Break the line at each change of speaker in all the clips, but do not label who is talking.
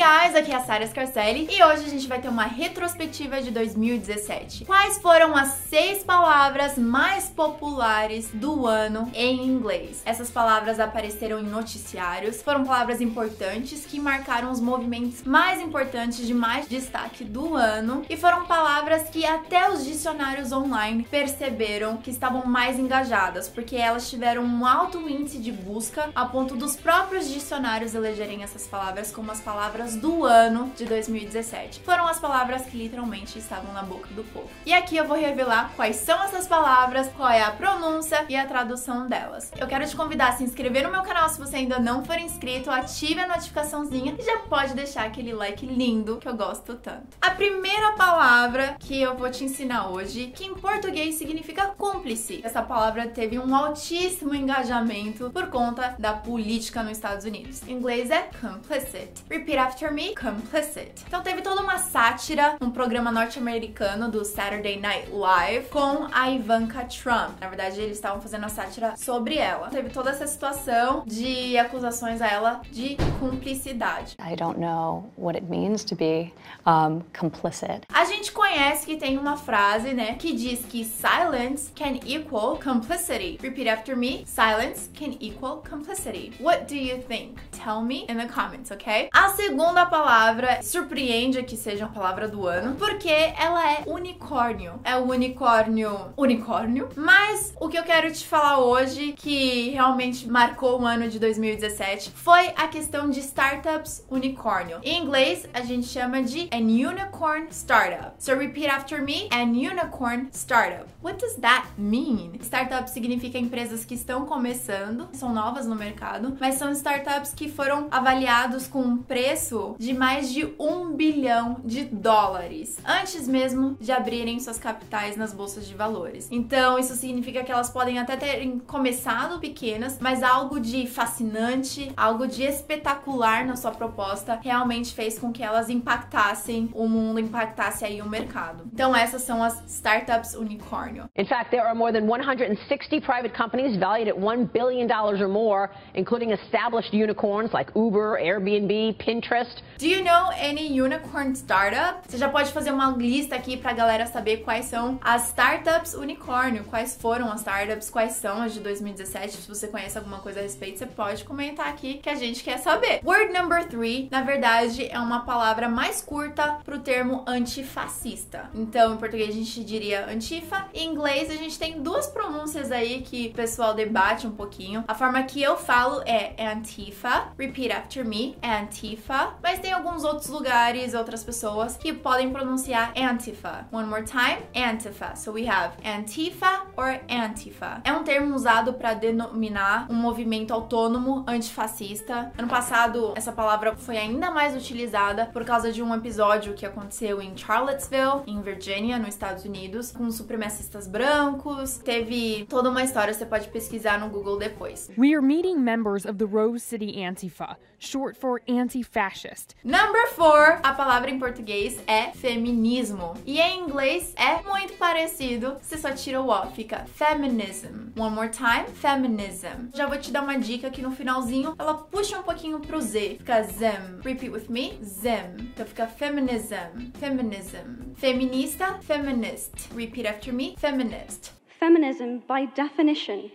guys, aqui é a Sarah Scarcelli e hoje a gente vai ter uma retrospectiva de 2017. Quais foram as seis palavras mais populares do ano em inglês? Essas palavras apareceram em noticiários, foram palavras importantes que marcaram os movimentos mais importantes de mais destaque do ano e foram palavras que até os dicionários online perceberam que estavam mais engajadas, porque elas tiveram um alto índice de busca a ponto dos próprios dicionários elegerem essas palavras como as as do ano de 2017. Foram as palavras que literalmente estavam na boca do povo. E aqui eu vou revelar quais são essas palavras, qual é a pronúncia e a tradução delas. Eu quero te convidar a se inscrever no meu canal se você ainda não for inscrito, ative a notificaçãozinha e já pode deixar aquele like lindo que eu gosto tanto. A primeira palavra que eu vou te ensinar hoje, que em português significa cúmplice. Essa palavra teve um altíssimo engajamento por conta da política nos Estados Unidos. Em inglês é complicit. Repeat After Me, Complicit. Então teve toda uma sátira, um programa norte-americano do Saturday Night Live com a Ivanka Trump. Na verdade, eles estavam fazendo a sátira sobre ela. Teve toda essa situação de acusações a ela de cumplicidade.
I don't know what it means to be um, complicit.
A gente conhece que tem uma frase, né, que diz que silence can equal complicity. Repeat after me. Silence can equal complicity. What do you think? Tell me in the comments, okay? A segunda palavra surpreende que seja a palavra do ano, porque ela é unicórnio. É o unicórnio unicórnio. Mas o que eu quero te falar hoje, que realmente marcou o ano de 2017, foi a questão de startups unicórnio. Em inglês, a gente chama de an unicorn startup. So repeat after me, an unicorn startup. What does that mean? Startup significa empresas que estão começando, são novas no mercado, mas são startups que foram avaliados com preço de mais de um bilhão de dólares antes mesmo de abrirem suas capitais nas bolsas de valores. Então, isso significa que elas podem até terem começado pequenas, mas algo de fascinante, algo de espetacular na sua proposta realmente fez com que elas impactassem o mundo, impactasse aí o mercado. Então, essas são as startups unicórnio.
In fact, there are more than 160 private companies valued at 1 billion dollars or more, including established unicorns like Uber, Airbnb, Pinterest.
Do you know any unicorn startup? Você já pode fazer uma lista aqui pra galera saber quais são as startups unicórnio, quais foram as startups, quais são as de 2017. Se você conhece alguma coisa a respeito, você pode comentar aqui que a gente quer saber. Word number three, na verdade, é uma palavra mais curta pro termo antifascista. Então, em português a gente diria antifa, em inglês a gente tem duas pronúncias aí que o pessoal debate um pouquinho. A forma que eu falo é antifa, repeat after me, antifa, mas tem alguns outros lugares, outras pessoas que podem pronunciar antifa. One more time, antifa. So we have antifa or antifa. É um termo usado para denominar um movimento autônomo antifascista. Ano passado, essa palavra foi ainda mais utilizada por causa de um episódio que aconteceu em Charlottesville, em Virginia, nos Estados Unidos, com supremacistas brancos. Teve toda uma história, você pode pesquisar no Google depois.
We are meeting members of the Rose City Antifa, short for anti-fascist.
Number four, a palavra em português é feminismo. E em inglês é muito parecido, você só tira o O, fica feminism. One more time, feminism. Já vou te dar uma dica que no finalzinho ela puxa um pouquinho pro Z, fica zem. Repeat with me, zem. Então fica feminism, feminism. Feminista, feminist. Repeat after me, feminist.
Feminism, by definition,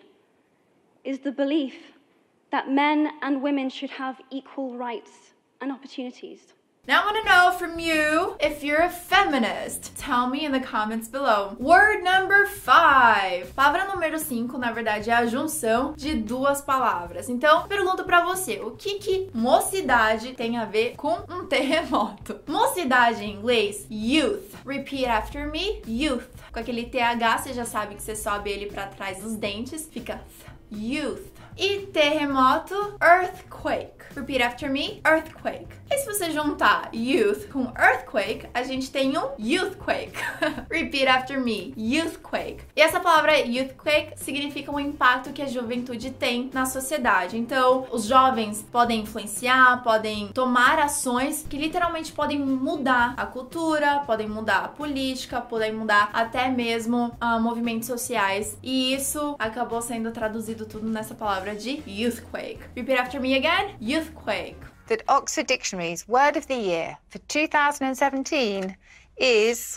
is the belief that men and women should have equal rights and opportunities.
Now I want to know from you if you're a feminist. Tell me in the comments below. Word number five. Palavra número 5, na verdade, é a junção de duas palavras. Então, pergunto para você, o que que mocidade tem a ver com um terremoto? Mocidade em inglês, youth. Repeat after me, youth. Com aquele TH, você já sabe que você sobe ele para trás dos dentes, fica youth. E terremoto, earthquake. Repeat after me, earthquake. E se você juntar youth com earthquake, a gente tem um youthquake. Repeat after me, youthquake. E essa palavra youthquake significa o impacto que a juventude tem na sociedade. Então, os jovens podem influenciar, podem tomar ações que literalmente podem mudar a cultura, podem mudar a política, podem mudar até mesmo uh, movimentos sociais. E isso acabou sendo traduzido tudo nessa palavra de youthquake. Repeat after me again, youthquake.
That Oxford Dictionary's word of the year for 2017 is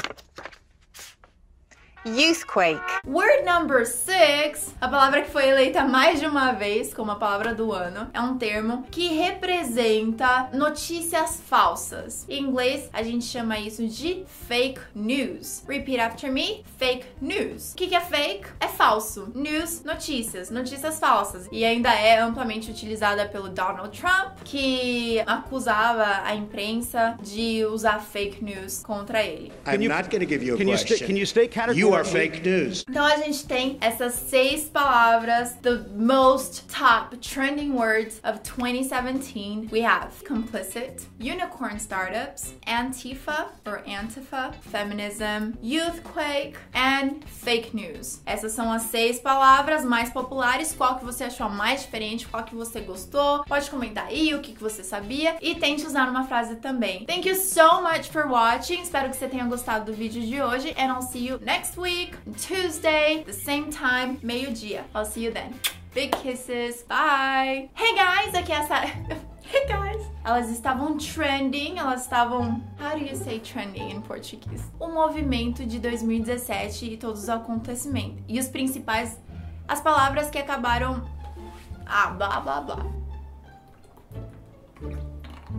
Youthquake.
Word number six, a palavra que foi eleita mais de uma vez como a palavra do ano, é um termo que representa notícias falsas. Em inglês, a gente chama isso de fake news. Repeat after me: fake news. O que, que é fake? É falso. News, notícias, notícias falsas. E ainda é amplamente utilizada pelo Donald Trump, que acusava a imprensa de usar fake news contra ele.
I'm not going to give you a
Can you,
question.
can you stay categorically?
You are fake news.
Então a gente tem essas seis palavras, the most top trending words of 2017. We have complicit, unicorn startups, Antifa or Antifa, feminism, youthquake and fake news. Essas são as seis palavras mais populares. Qual que você achou mais diferente? Qual que você gostou? Pode comentar aí o que, que você sabia e tente usar numa frase também. Thank you so much for watching. Espero que você tenha gostado do vídeo de hoje and I'll see you next week, Tuesday, the same time, meio-dia. I'll see you then. Big kisses. Bye. Hey guys, aqui é a Sarah. Hey guys! Elas estavam trending, elas estavam. How do you say trending em português? O movimento de 2017 e todos os acontecimentos. E os principais. As palavras que acabaram. Ah, blá blá blá.